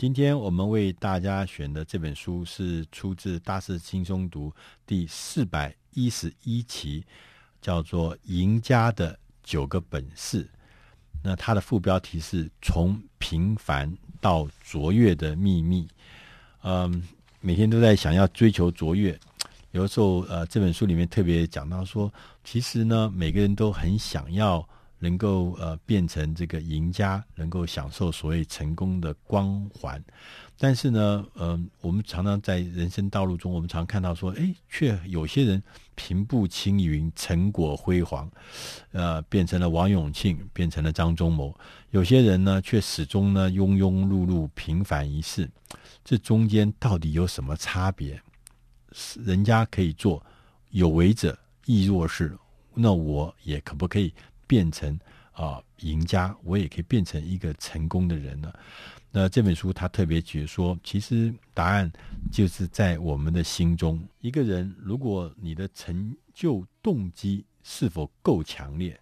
今天我们为大家选的这本书是出自《大师轻松读》第四百一十一期，叫做《赢家的九个本事》。那它的副标题是“从平凡到卓越的秘密”。嗯，每天都在想要追求卓越。有的时候，呃，这本书里面特别讲到说，其实呢，每个人都很想要。能够呃变成这个赢家，能够享受所谓成功的光环，但是呢，嗯、呃，我们常常在人生道路中，我们常看到说，哎，却有些人平步青云，成果辉煌，呃，变成了王永庆，变成了张忠谋；有些人呢，却始终呢庸庸碌碌，平凡一世。这中间到底有什么差别？人家可以做有为者亦若是，那我也可不可以？变成啊赢家，我也可以变成一个成功的人了。那这本书他特别解说，其实答案就是在我们的心中。一个人，如果你的成就动机是否够强烈，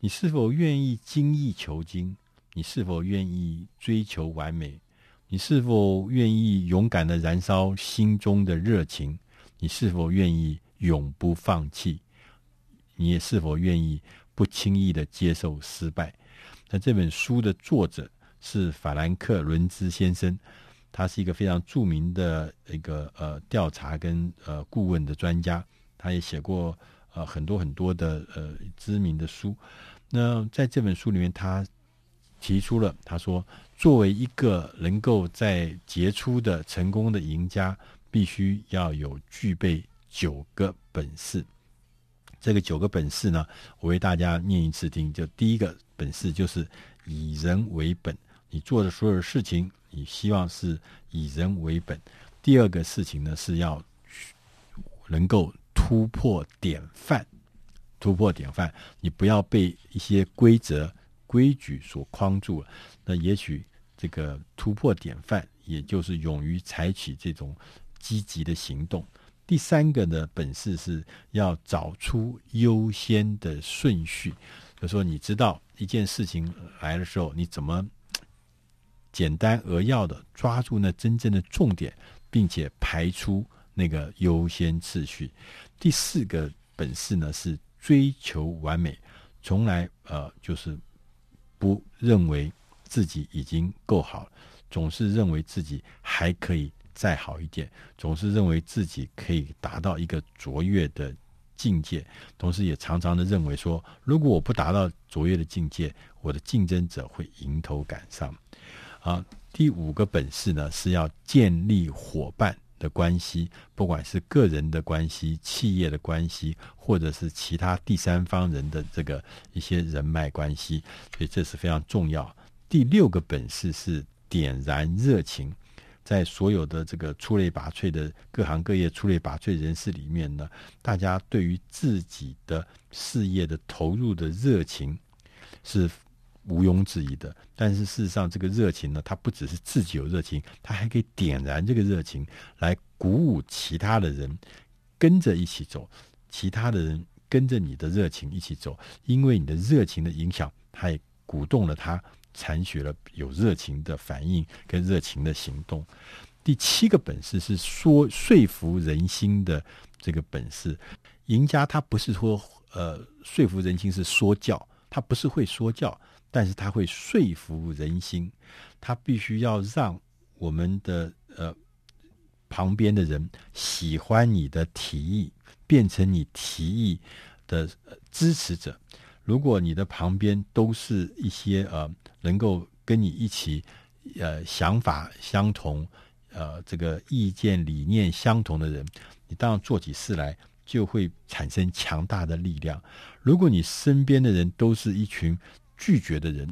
你是否愿意精益求精，你是否愿意追求完美，你是否愿意勇敢地燃烧心中的热情，你是否愿意永不放弃，你也是否愿意。不轻易的接受失败。那这本书的作者是法兰克·伦兹先生，他是一个非常著名的一个呃调查跟呃顾问的专家，他也写过呃很多很多的呃知名的书。那在这本书里面，他提出了他说，作为一个能够在杰出的成功的赢家，必须要有具备九个本事。这个九个本事呢，我为大家念一次听。就第一个本事就是以人为本，你做的所有事情，你希望是以人为本。第二个事情呢，是要能够突破典范，突破典范，你不要被一些规则规矩所框住了。那也许这个突破典范，也就是勇于采取这种积极的行动。第三个呢本事是要找出优先的顺序，就说，你知道一件事情来的时候，你怎么 简单扼要的抓住那真正的重点，并且排出那个优先次序。第四个本事呢，是追求完美，从来呃就是不认为自己已经够好，总是认为自己还可以。再好一点，总是认为自己可以达到一个卓越的境界，同时也常常的认为说，如果我不达到卓越的境界，我的竞争者会迎头赶上。啊，第五个本事呢，是要建立伙伴的关系，不管是个人的关系、企业的关系，或者是其他第三方人的这个一些人脉关系，所以这是非常重要。第六个本事是点燃热情。在所有的这个出类拔萃的各行各业出类拔萃人士里面呢，大家对于自己的事业的投入的热情是毋庸置疑的。但是事实上，这个热情呢，它不只是自己有热情，它还可以点燃这个热情，来鼓舞其他的人跟着一起走，其他的人跟着你的热情一起走，因为你的热情的影响，它也鼓动了他。采取了有热情的反应跟热情的行动。第七个本事是说说服人心的这个本事。赢家他不是说呃说服人心是说教，他不是会说教，但是他会说服人心。他必须要让我们的呃旁边的人喜欢你的提议，变成你提议的支持者。如果你的旁边都是一些呃能够跟你一起呃想法相同，呃这个意见理念相同的人，你当然做起事来就会产生强大的力量。如果你身边的人都是一群拒绝的人，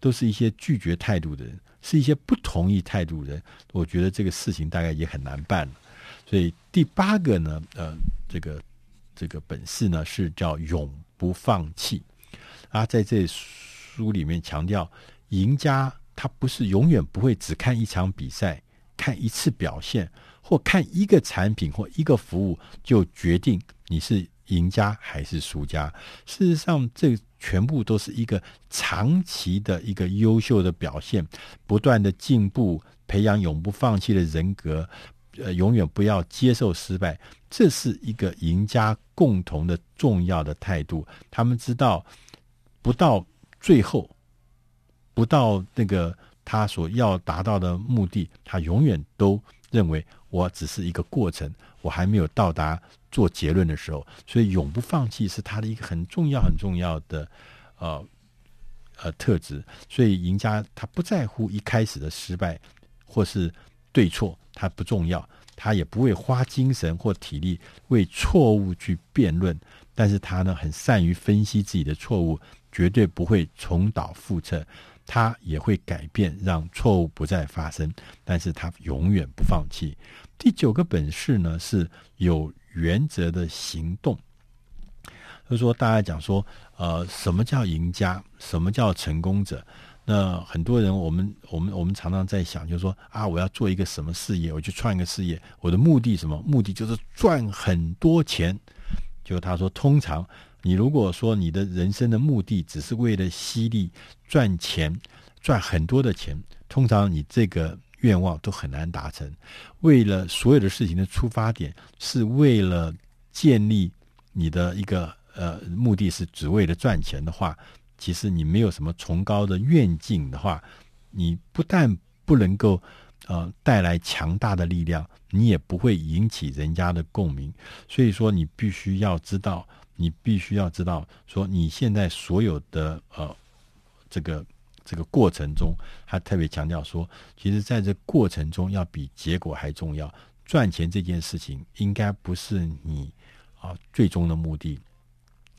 都是一些拒绝态度的人，是一些不同意态度的人，我觉得这个事情大概也很难办。所以第八个呢，呃，这个这个本事呢是叫永不放弃。他在这书里面强调，赢家他不是永远不会只看一场比赛、看一次表现，或看一个产品或一个服务就决定你是赢家还是输家。事实上，这全部都是一个长期的一个优秀的表现，不断的进步，培养永不放弃的人格，呃，永远不要接受失败，这是一个赢家共同的重要的态度。他们知道，不到最后，不到那个他所要达到的目的，他永远都认为我只是一个过程，我还没有到达做结论的时候。所以，永不放弃是他的一个很重要、很重要的呃呃特质。所以，赢家他不在乎一开始的失败。或是对错，他不重要，他也不会花精神或体力为错误去辩论，但是他呢，很善于分析自己的错误，绝对不会重蹈覆辙，他也会改变，让错误不再发生，但是他永远不放弃。第九个本事呢，是有原则的行动。就是说，大家讲说，呃，什么叫赢家？什么叫成功者？那很多人，我们我们我们常常在想，就是说啊，我要做一个什么事业，我去创一个事业，我的目的什么？目的就是赚很多钱。就他说，通常你如果说你的人生的目的只是为了犀利赚钱，赚很多的钱，通常你这个愿望都很难达成。为了所有的事情的出发点是为了建立你的一个呃目的是只为了赚钱的话。其实你没有什么崇高的愿景的话，你不但不能够呃带来强大的力量，你也不会引起人家的共鸣。所以说，你必须要知道，你必须要知道，说你现在所有的呃这个这个过程中，他特别强调说，其实在这过程中要比结果还重要。赚钱这件事情应该不是你啊最终的目的。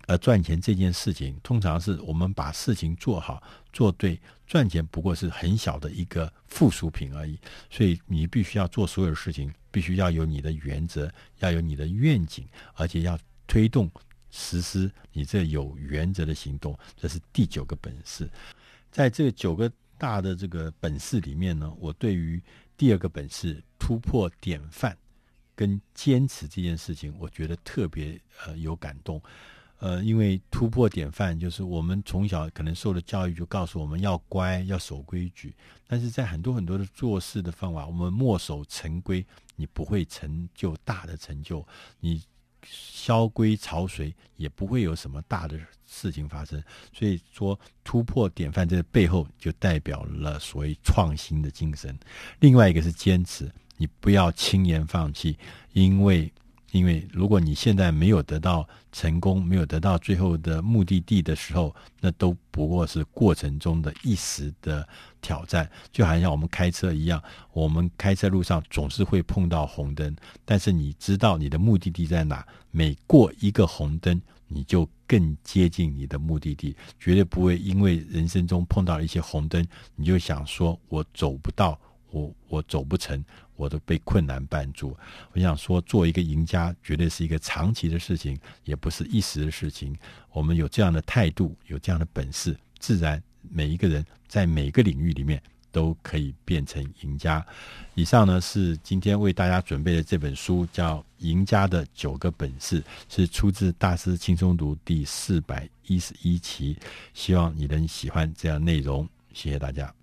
而赚钱这件事情，通常是我们把事情做好、做对，赚钱不过是很小的一个附属品而已。所以你必须要做所有事情，必须要有你的原则，要有你的愿景，而且要推动实施你这有原则的行动。这是第九个本事。在这九个大的这个本事里面呢，我对于第二个本事突破典范跟坚持这件事情，我觉得特别呃有感动。呃，因为突破典范，就是我们从小可能受的教育就告诉我们要乖，要守规矩。但是在很多很多的做事的方法，我们墨守成规，你不会成就大的成就；你萧规潮随，也不会有什么大的事情发生。所以说，突破典范这背后，就代表了所谓创新的精神。另外一个是坚持，你不要轻言放弃，因为。因为如果你现在没有得到成功，没有得到最后的目的地的时候，那都不过是过程中的一时的挑战。就好像我们开车一样，我们开车路上总是会碰到红灯，但是你知道你的目的地在哪，每过一个红灯，你就更接近你的目的地，绝对不会因为人生中碰到一些红灯，你就想说我走不到。我我走不成，我都被困难绊住。我想说，做一个赢家，绝对是一个长期的事情，也不是一时的事情。我们有这样的态度，有这样的本事，自然每一个人在每个领域里面都可以变成赢家。以上呢是今天为大家准备的这本书，叫《赢家的九个本事》，是出自《大师轻松读》第四百一十一期。希望你能喜欢这样内容，谢谢大家。